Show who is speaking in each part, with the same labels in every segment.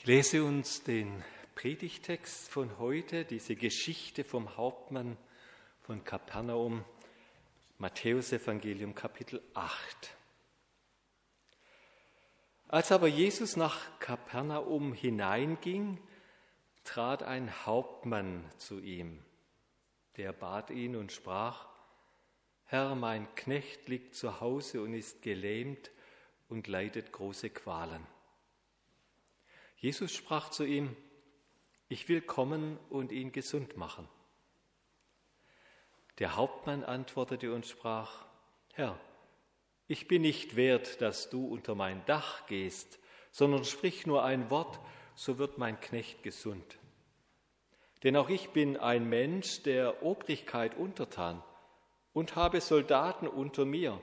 Speaker 1: Ich lese uns den Predigtext von heute, diese Geschichte vom Hauptmann von Kapernaum, Matthäus Evangelium Kapitel 8. Als aber Jesus nach Kapernaum hineinging, trat ein Hauptmann zu ihm. Der bat ihn und sprach, Herr, mein Knecht liegt zu Hause und ist gelähmt und leidet große Qualen. Jesus sprach zu ihm, ich will kommen und ihn gesund machen. Der Hauptmann antwortete und sprach, Herr, ich bin nicht wert, dass du unter mein Dach gehst, sondern sprich nur ein Wort, so wird mein Knecht gesund. Denn auch ich bin ein Mensch der Obrigkeit untertan und habe Soldaten unter mir.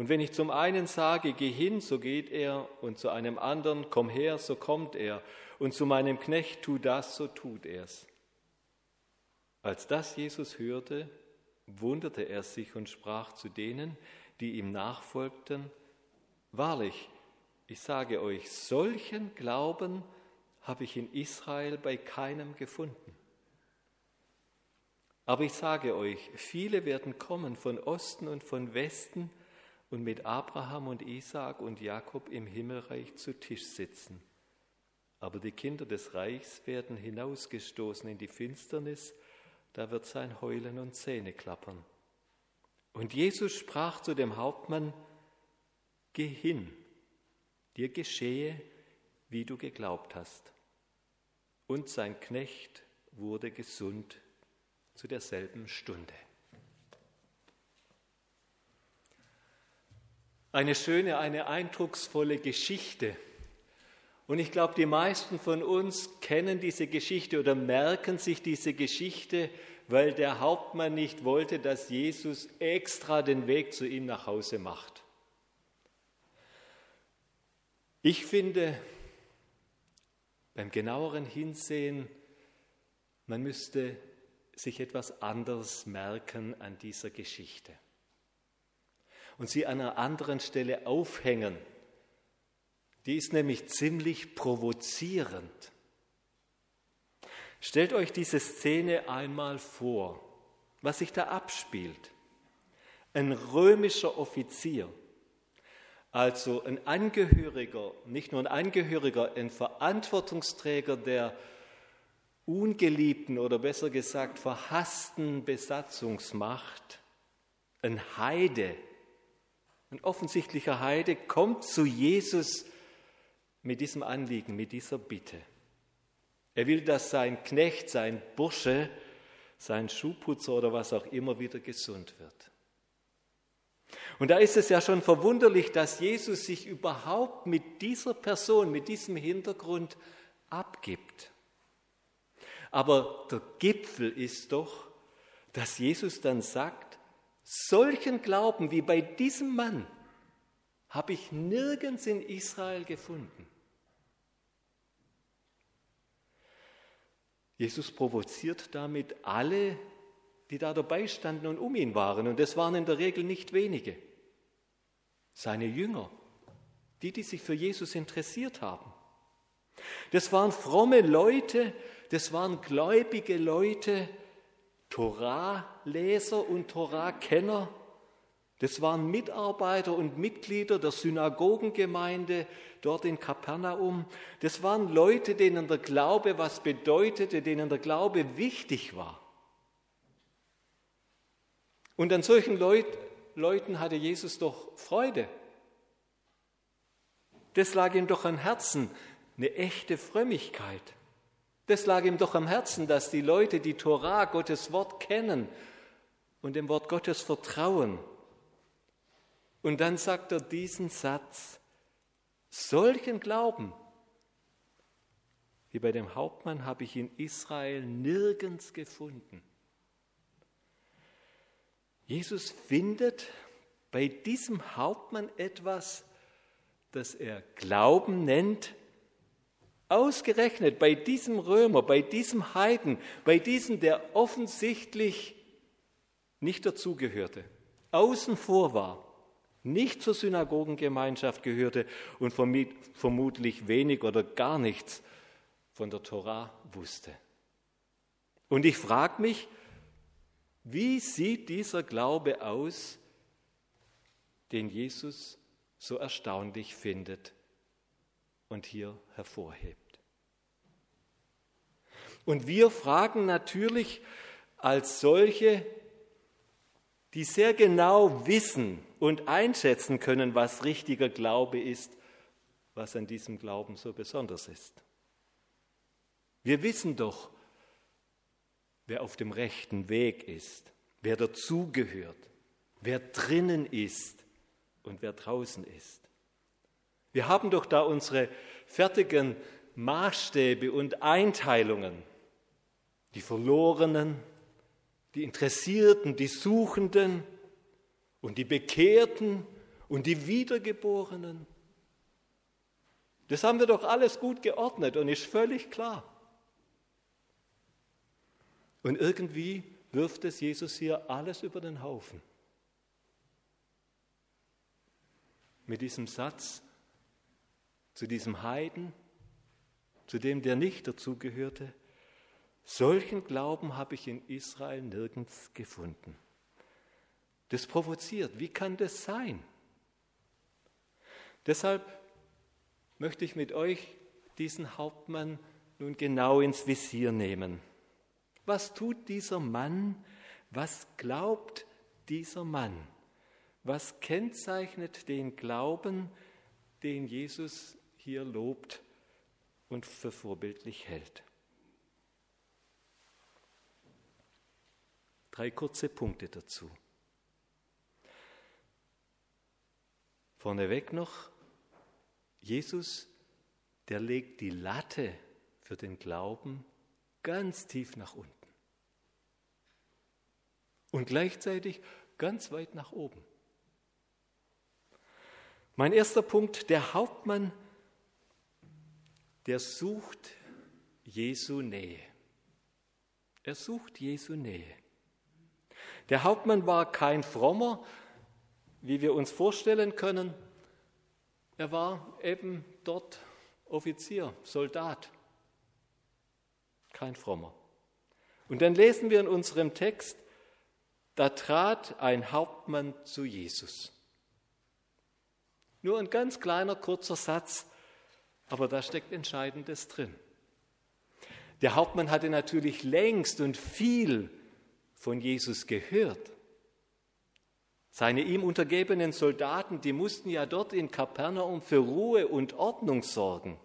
Speaker 1: Und wenn ich zum einen sage, geh hin, so geht er, und zu einem anderen, komm her, so kommt er, und zu meinem Knecht, tu das, so tut er's. Als das Jesus hörte, wunderte er sich und sprach zu denen, die ihm nachfolgten, Wahrlich, ich sage euch, solchen Glauben habe ich in Israel bei keinem gefunden. Aber ich sage euch, viele werden kommen von Osten und von Westen, und mit Abraham und Isaak und Jakob im Himmelreich zu Tisch sitzen. Aber die Kinder des Reichs werden hinausgestoßen in die Finsternis, da wird sein Heulen und Zähne klappern. Und Jesus sprach zu dem Hauptmann, Geh hin, dir geschehe, wie du geglaubt hast. Und sein Knecht wurde gesund zu derselben Stunde. Eine schöne, eine eindrucksvolle Geschichte. Und ich glaube, die meisten von uns kennen diese Geschichte oder merken sich diese Geschichte, weil der Hauptmann nicht wollte, dass Jesus extra den Weg zu ihm nach Hause macht. Ich finde, beim genaueren Hinsehen, man müsste sich etwas anderes merken an dieser Geschichte und sie an einer anderen Stelle aufhängen. Die ist nämlich ziemlich provozierend. Stellt euch diese Szene einmal vor, was sich da abspielt. Ein römischer Offizier, also ein Angehöriger, nicht nur ein Angehöriger, ein Verantwortungsträger der ungeliebten oder besser gesagt verhassten Besatzungsmacht, ein Heide, ein offensichtlicher Heide kommt zu Jesus mit diesem Anliegen, mit dieser Bitte. Er will, dass sein Knecht, sein Bursche, sein Schuhputzer oder was auch immer wieder gesund wird. Und da ist es ja schon verwunderlich, dass Jesus sich überhaupt mit dieser Person, mit diesem Hintergrund abgibt. Aber der Gipfel ist doch, dass Jesus dann sagt, Solchen Glauben wie bei diesem Mann habe ich nirgends in Israel gefunden. Jesus provoziert damit alle, die da dabei standen und um ihn waren. Und das waren in der Regel nicht wenige. Seine Jünger, die, die sich für Jesus interessiert haben. Das waren fromme Leute, das waren gläubige Leute, Torah-Leser und Torah-Kenner. Das waren Mitarbeiter und Mitglieder der Synagogengemeinde dort in Kapernaum. Das waren Leute, denen der Glaube was bedeutete, denen der Glaube wichtig war. Und an solchen Leut, Leuten hatte Jesus doch Freude. Das lag ihm doch am Herzen, eine echte Frömmigkeit. Das lag ihm doch am Herzen, dass die Leute die Torah, Gottes Wort kennen und dem Wort Gottes vertrauen. Und dann sagt er diesen Satz, solchen Glauben wie bei dem Hauptmann habe ich in Israel nirgends gefunden. Jesus findet bei diesem Hauptmann etwas, das er Glauben nennt, Ausgerechnet bei diesem Römer, bei diesem Heiden, bei diesem, der offensichtlich nicht dazugehörte, außen vor war, nicht zur Synagogengemeinschaft gehörte und vermutlich wenig oder gar nichts von der Tora wusste. Und ich frage mich, wie sieht dieser Glaube aus, den Jesus so erstaunlich findet und hier hervorhebt? Und wir fragen natürlich als solche, die sehr genau wissen und einschätzen können, was richtiger Glaube ist, was an diesem Glauben so besonders ist. Wir wissen doch, wer auf dem rechten Weg ist, wer dazugehört, wer drinnen ist und wer draußen ist. Wir haben doch da unsere fertigen Maßstäbe und Einteilungen. Die Verlorenen, die Interessierten, die Suchenden und die Bekehrten und die Wiedergeborenen. Das haben wir doch alles gut geordnet und ist völlig klar. Und irgendwie wirft es Jesus hier alles über den Haufen. Mit diesem Satz zu diesem Heiden, zu dem, der nicht dazugehörte, solchen Glauben habe ich in Israel nirgends gefunden. Das provoziert. Wie kann das sein? Deshalb möchte ich mit euch diesen Hauptmann nun genau ins Visier nehmen. Was tut dieser Mann? Was glaubt dieser Mann? Was kennzeichnet den Glauben, den Jesus hier lobt und für vorbildlich hält? Drei kurze Punkte dazu. Vorneweg noch, Jesus, der legt die Latte für den Glauben ganz tief nach unten und gleichzeitig ganz weit nach oben. Mein erster Punkt, der Hauptmann, der sucht Jesu Nähe. Er sucht Jesu Nähe. Der Hauptmann war kein frommer, wie wir uns vorstellen können. Er war eben dort Offizier, Soldat, kein frommer. Und dann lesen wir in unserem Text, da trat ein Hauptmann zu Jesus. Nur ein ganz kleiner, kurzer Satz, aber da steckt Entscheidendes drin. Der Hauptmann hatte natürlich längst und viel von Jesus gehört. Seine ihm untergebenen Soldaten, die mussten ja dort in Kapernaum für Ruhe und Ordnung sorgen.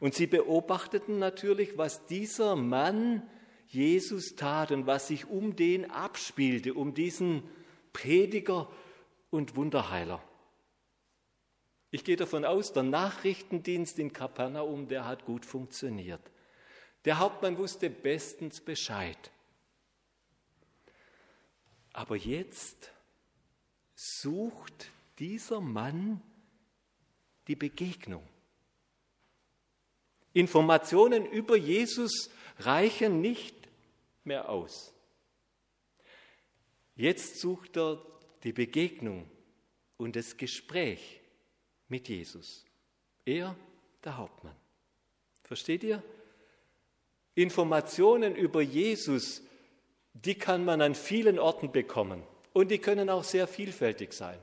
Speaker 1: Und sie beobachteten natürlich, was dieser Mann Jesus tat und was sich um den abspielte, um diesen Prediger und Wunderheiler. Ich gehe davon aus, der Nachrichtendienst in Kapernaum, der hat gut funktioniert. Der Hauptmann wusste bestens Bescheid. Aber jetzt sucht dieser Mann die Begegnung. Informationen über Jesus reichen nicht mehr aus. Jetzt sucht er die Begegnung und das Gespräch mit Jesus. Er, der Hauptmann. Versteht ihr? Informationen über Jesus, die kann man an vielen Orten bekommen und die können auch sehr vielfältig sein.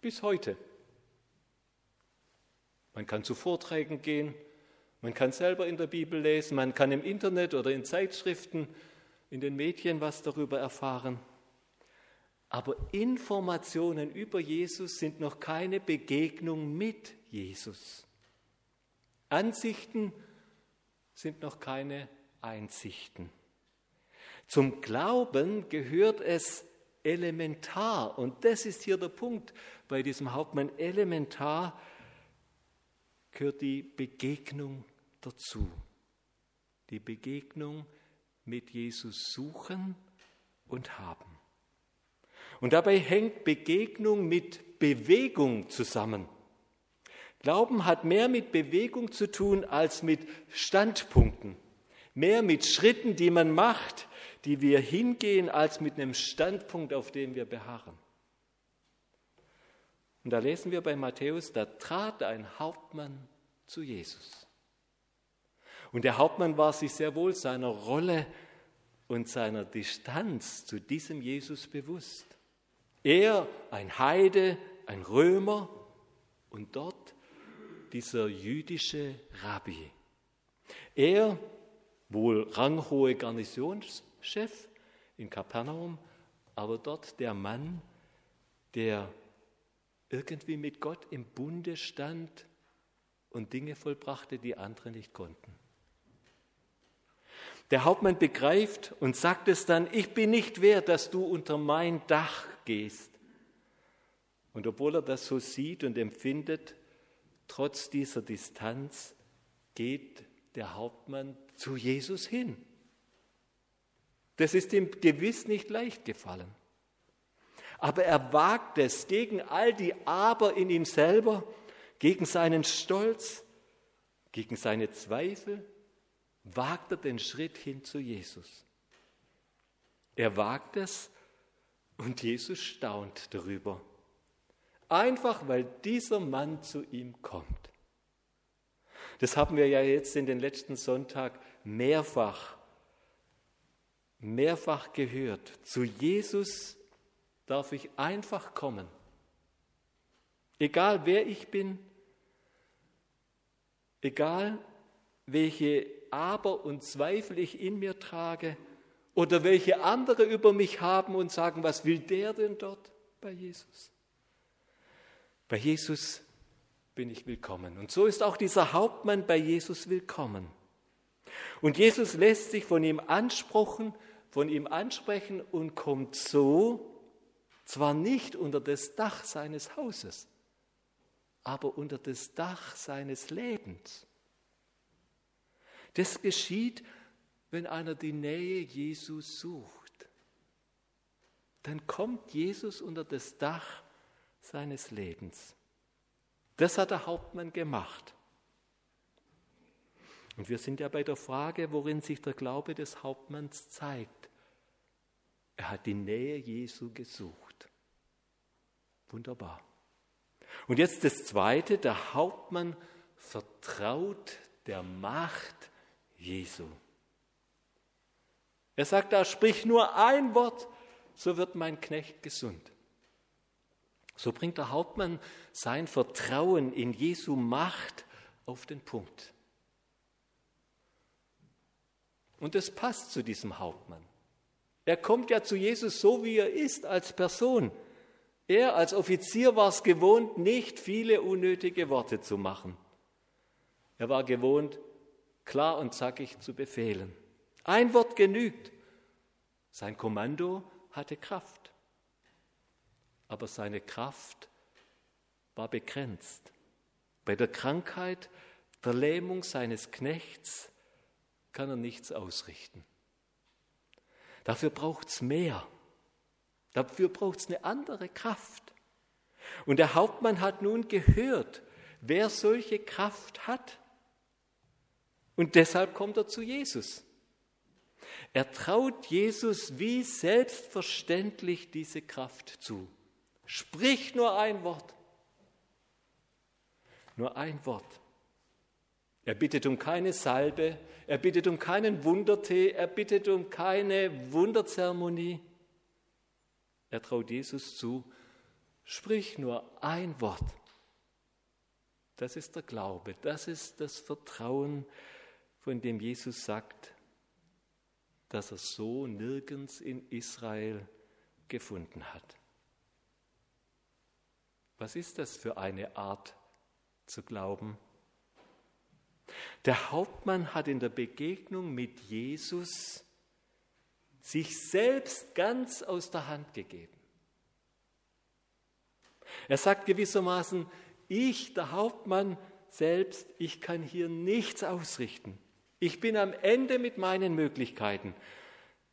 Speaker 1: Bis heute. Man kann zu Vorträgen gehen, man kann selber in der Bibel lesen, man kann im Internet oder in Zeitschriften, in den Medien was darüber erfahren. Aber Informationen über Jesus sind noch keine Begegnung mit Jesus. Ansichten sind noch keine Einsichten. Zum Glauben gehört es elementar, und das ist hier der Punkt bei diesem Hauptmann, elementar, gehört die Begegnung dazu. Die Begegnung mit Jesus suchen und haben. Und dabei hängt Begegnung mit Bewegung zusammen. Glauben hat mehr mit Bewegung zu tun als mit Standpunkten, mehr mit Schritten, die man macht, die wir hingehen, als mit einem Standpunkt, auf dem wir beharren. Und da lesen wir bei Matthäus, da trat ein Hauptmann zu Jesus. Und der Hauptmann war sich sehr wohl seiner Rolle und seiner Distanz zu diesem Jesus bewusst. Er, ein Heide, ein Römer und dort dieser jüdische Rabbi. Er, wohl ranghohe Garnisonschef in Kapernaum, aber dort der Mann, der irgendwie mit Gott im Bunde stand und Dinge vollbrachte, die andere nicht konnten. Der Hauptmann begreift und sagt es dann, ich bin nicht wert, dass du unter mein Dach gehst. Und obwohl er das so sieht und empfindet, trotz dieser Distanz geht der Hauptmann zu Jesus hin. Das ist ihm gewiss nicht leicht gefallen. Aber er wagt es gegen all die Aber in ihm selber, gegen seinen Stolz, gegen seine Zweifel, wagt er den Schritt hin zu Jesus. Er wagt es und Jesus staunt darüber. Einfach weil dieser Mann zu ihm kommt. Das haben wir ja jetzt in den letzten Sonntag mehrfach, mehrfach gehört. Zu Jesus darf ich einfach kommen. Egal wer ich bin, egal welche Aber und Zweifel ich in mir trage oder welche andere über mich haben und sagen, was will der denn dort bei Jesus? Bei Jesus bin ich willkommen. Und so ist auch dieser Hauptmann bei Jesus willkommen. Und Jesus lässt sich von ihm ansprechen, von ihm ansprechen und kommt so zwar nicht unter das Dach seines Hauses, aber unter das Dach seines Lebens. Das geschieht, wenn einer die Nähe Jesus sucht. Dann kommt Jesus unter das Dach seines Lebens. Das hat der Hauptmann gemacht. Und wir sind ja bei der Frage, worin sich der Glaube des Hauptmanns zeigt. Er hat die Nähe Jesu gesucht. Wunderbar. Und jetzt das Zweite, der Hauptmann vertraut der Macht Jesu. Er sagt da, sprich nur ein Wort, so wird mein Knecht gesund. So bringt der Hauptmann sein Vertrauen in Jesu Macht auf den Punkt. Und es passt zu diesem Hauptmann. Er kommt ja zu Jesus so, wie er ist, als Person. Er als Offizier war es gewohnt, nicht viele unnötige Worte zu machen. Er war gewohnt, klar und zackig zu befehlen. Ein Wort genügt. Sein Kommando hatte Kraft. Aber seine Kraft war begrenzt. Bei der Krankheit, der Lähmung seines Knechts kann er nichts ausrichten. Dafür braucht es mehr. Dafür braucht es eine andere Kraft. Und der Hauptmann hat nun gehört, wer solche Kraft hat. Und deshalb kommt er zu Jesus. Er traut Jesus wie selbstverständlich diese Kraft zu. Sprich nur ein Wort. Nur ein Wort. Er bittet um keine Salbe, er bittet um keinen Wundertee, er bittet um keine Wunderzeremonie. Er traut Jesus zu, sprich nur ein Wort. Das ist der Glaube, das ist das Vertrauen, von dem Jesus sagt, dass er so nirgends in Israel gefunden hat. Was ist das für eine Art zu glauben? Der Hauptmann hat in der Begegnung mit Jesus sich selbst ganz aus der Hand gegeben. Er sagt gewissermaßen, ich, der Hauptmann selbst, ich kann hier nichts ausrichten. Ich bin am Ende mit meinen Möglichkeiten.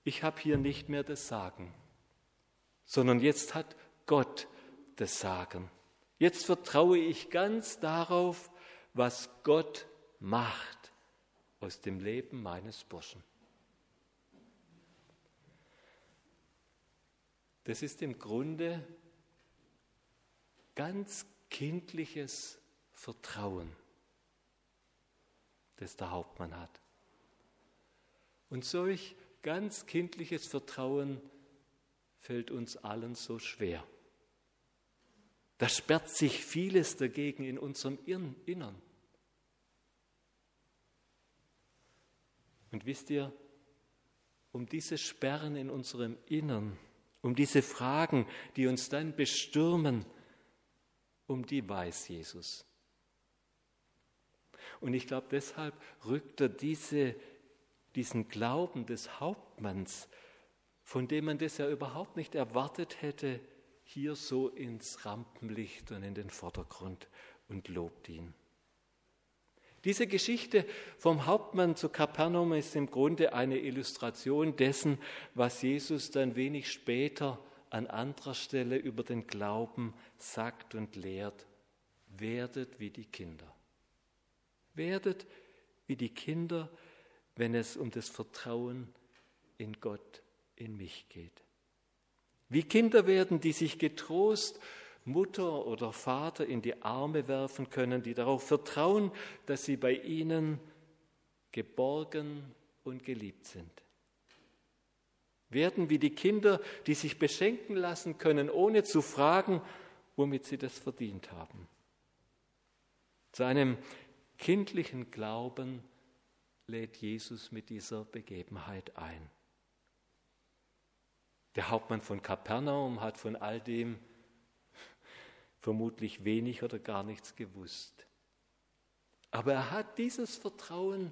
Speaker 1: Ich habe hier nicht mehr das Sagen, sondern jetzt hat Gott das Sagen. Jetzt vertraue ich ganz darauf, was Gott macht aus dem Leben meines Burschen. Das ist im Grunde ganz kindliches Vertrauen. das der Hauptmann hat. Und solch ganz kindliches Vertrauen fällt uns allen so schwer. Da sperrt sich vieles dagegen in unserem Innern. Und wisst ihr, um diese Sperren in unserem Innern, um diese Fragen, die uns dann bestürmen, um die weiß Jesus. Und ich glaube, deshalb rückt er diese, diesen Glauben des Hauptmanns, von dem man das ja überhaupt nicht erwartet hätte, hier so ins Rampenlicht und in den Vordergrund und lobt ihn. Diese Geschichte vom Hauptmann zu Kapernaum ist im Grunde eine Illustration dessen, was Jesus dann wenig später an anderer Stelle über den Glauben sagt und lehrt. Werdet wie die Kinder. Werdet wie die Kinder, wenn es um das Vertrauen in Gott, in mich geht. Wie Kinder werden, die sich getrost Mutter oder Vater in die Arme werfen können, die darauf vertrauen, dass sie bei ihnen geborgen und geliebt sind. Werden wie die Kinder, die sich beschenken lassen können, ohne zu fragen, womit sie das verdient haben. Zu einem kindlichen Glauben lädt Jesus mit dieser Begebenheit ein. Der Hauptmann von Kapernaum hat von all dem vermutlich wenig oder gar nichts gewusst. Aber er hat dieses Vertrauen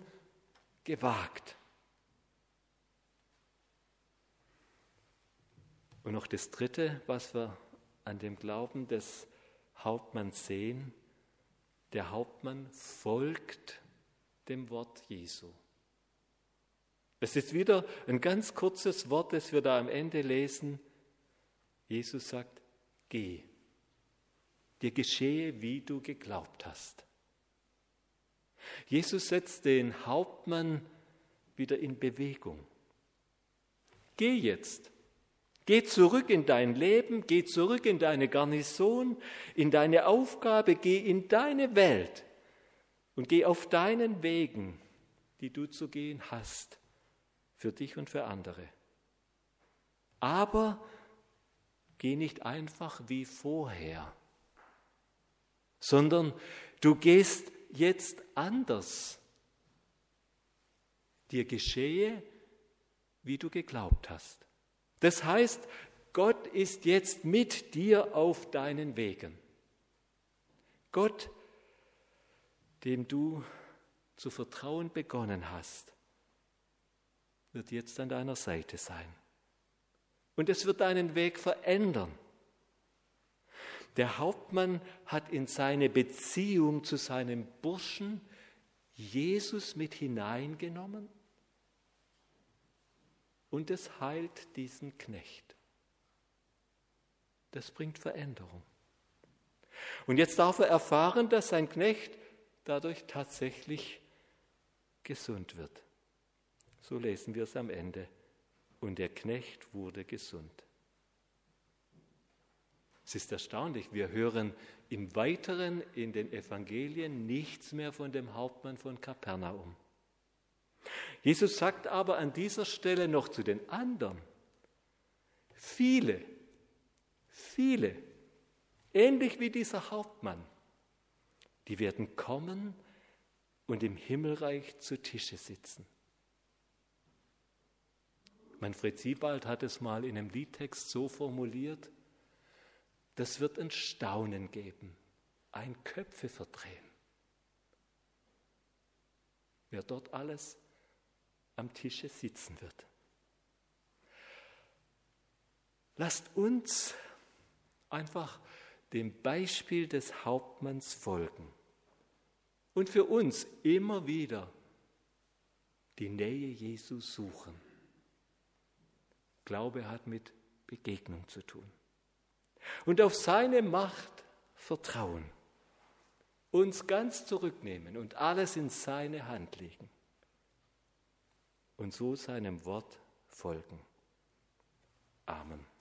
Speaker 1: gewagt. Und noch das Dritte, was wir an dem Glauben des Hauptmanns sehen, der Hauptmann folgt dem Wort Jesu. Es ist wieder ein ganz kurzes Wort, das wir da am Ende lesen. Jesus sagt, geh dir geschehe, wie du geglaubt hast. Jesus setzt den Hauptmann wieder in Bewegung. Geh jetzt. Geh zurück in dein Leben, geh zurück in deine Garnison, in deine Aufgabe, geh in deine Welt und geh auf deinen Wegen, die du zu gehen hast, für dich und für andere. Aber geh nicht einfach wie vorher sondern du gehst jetzt anders. Dir geschehe, wie du geglaubt hast. Das heißt, Gott ist jetzt mit dir auf deinen Wegen. Gott, dem du zu vertrauen begonnen hast, wird jetzt an deiner Seite sein. Und es wird deinen Weg verändern. Der Hauptmann hat in seine Beziehung zu seinem Burschen Jesus mit hineingenommen und es heilt diesen Knecht. Das bringt Veränderung. Und jetzt darf er erfahren, dass sein Knecht dadurch tatsächlich gesund wird. So lesen wir es am Ende. Und der Knecht wurde gesund. Es ist erstaunlich, wir hören im Weiteren in den Evangelien nichts mehr von dem Hauptmann von Kapernaum. Jesus sagt aber an dieser Stelle noch zu den anderen, viele, viele, ähnlich wie dieser Hauptmann, die werden kommen und im Himmelreich zu Tische sitzen. Manfred Siebald hat es mal in einem Liedtext so formuliert, das wird ein Staunen geben, ein Köpfe verdrehen. Wer dort alles am Tische sitzen wird. Lasst uns einfach dem Beispiel des Hauptmanns folgen und für uns immer wieder die Nähe Jesu suchen. Glaube hat mit Begegnung zu tun und auf seine Macht vertrauen, uns ganz zurücknehmen und alles in seine Hand legen und so seinem Wort folgen. Amen.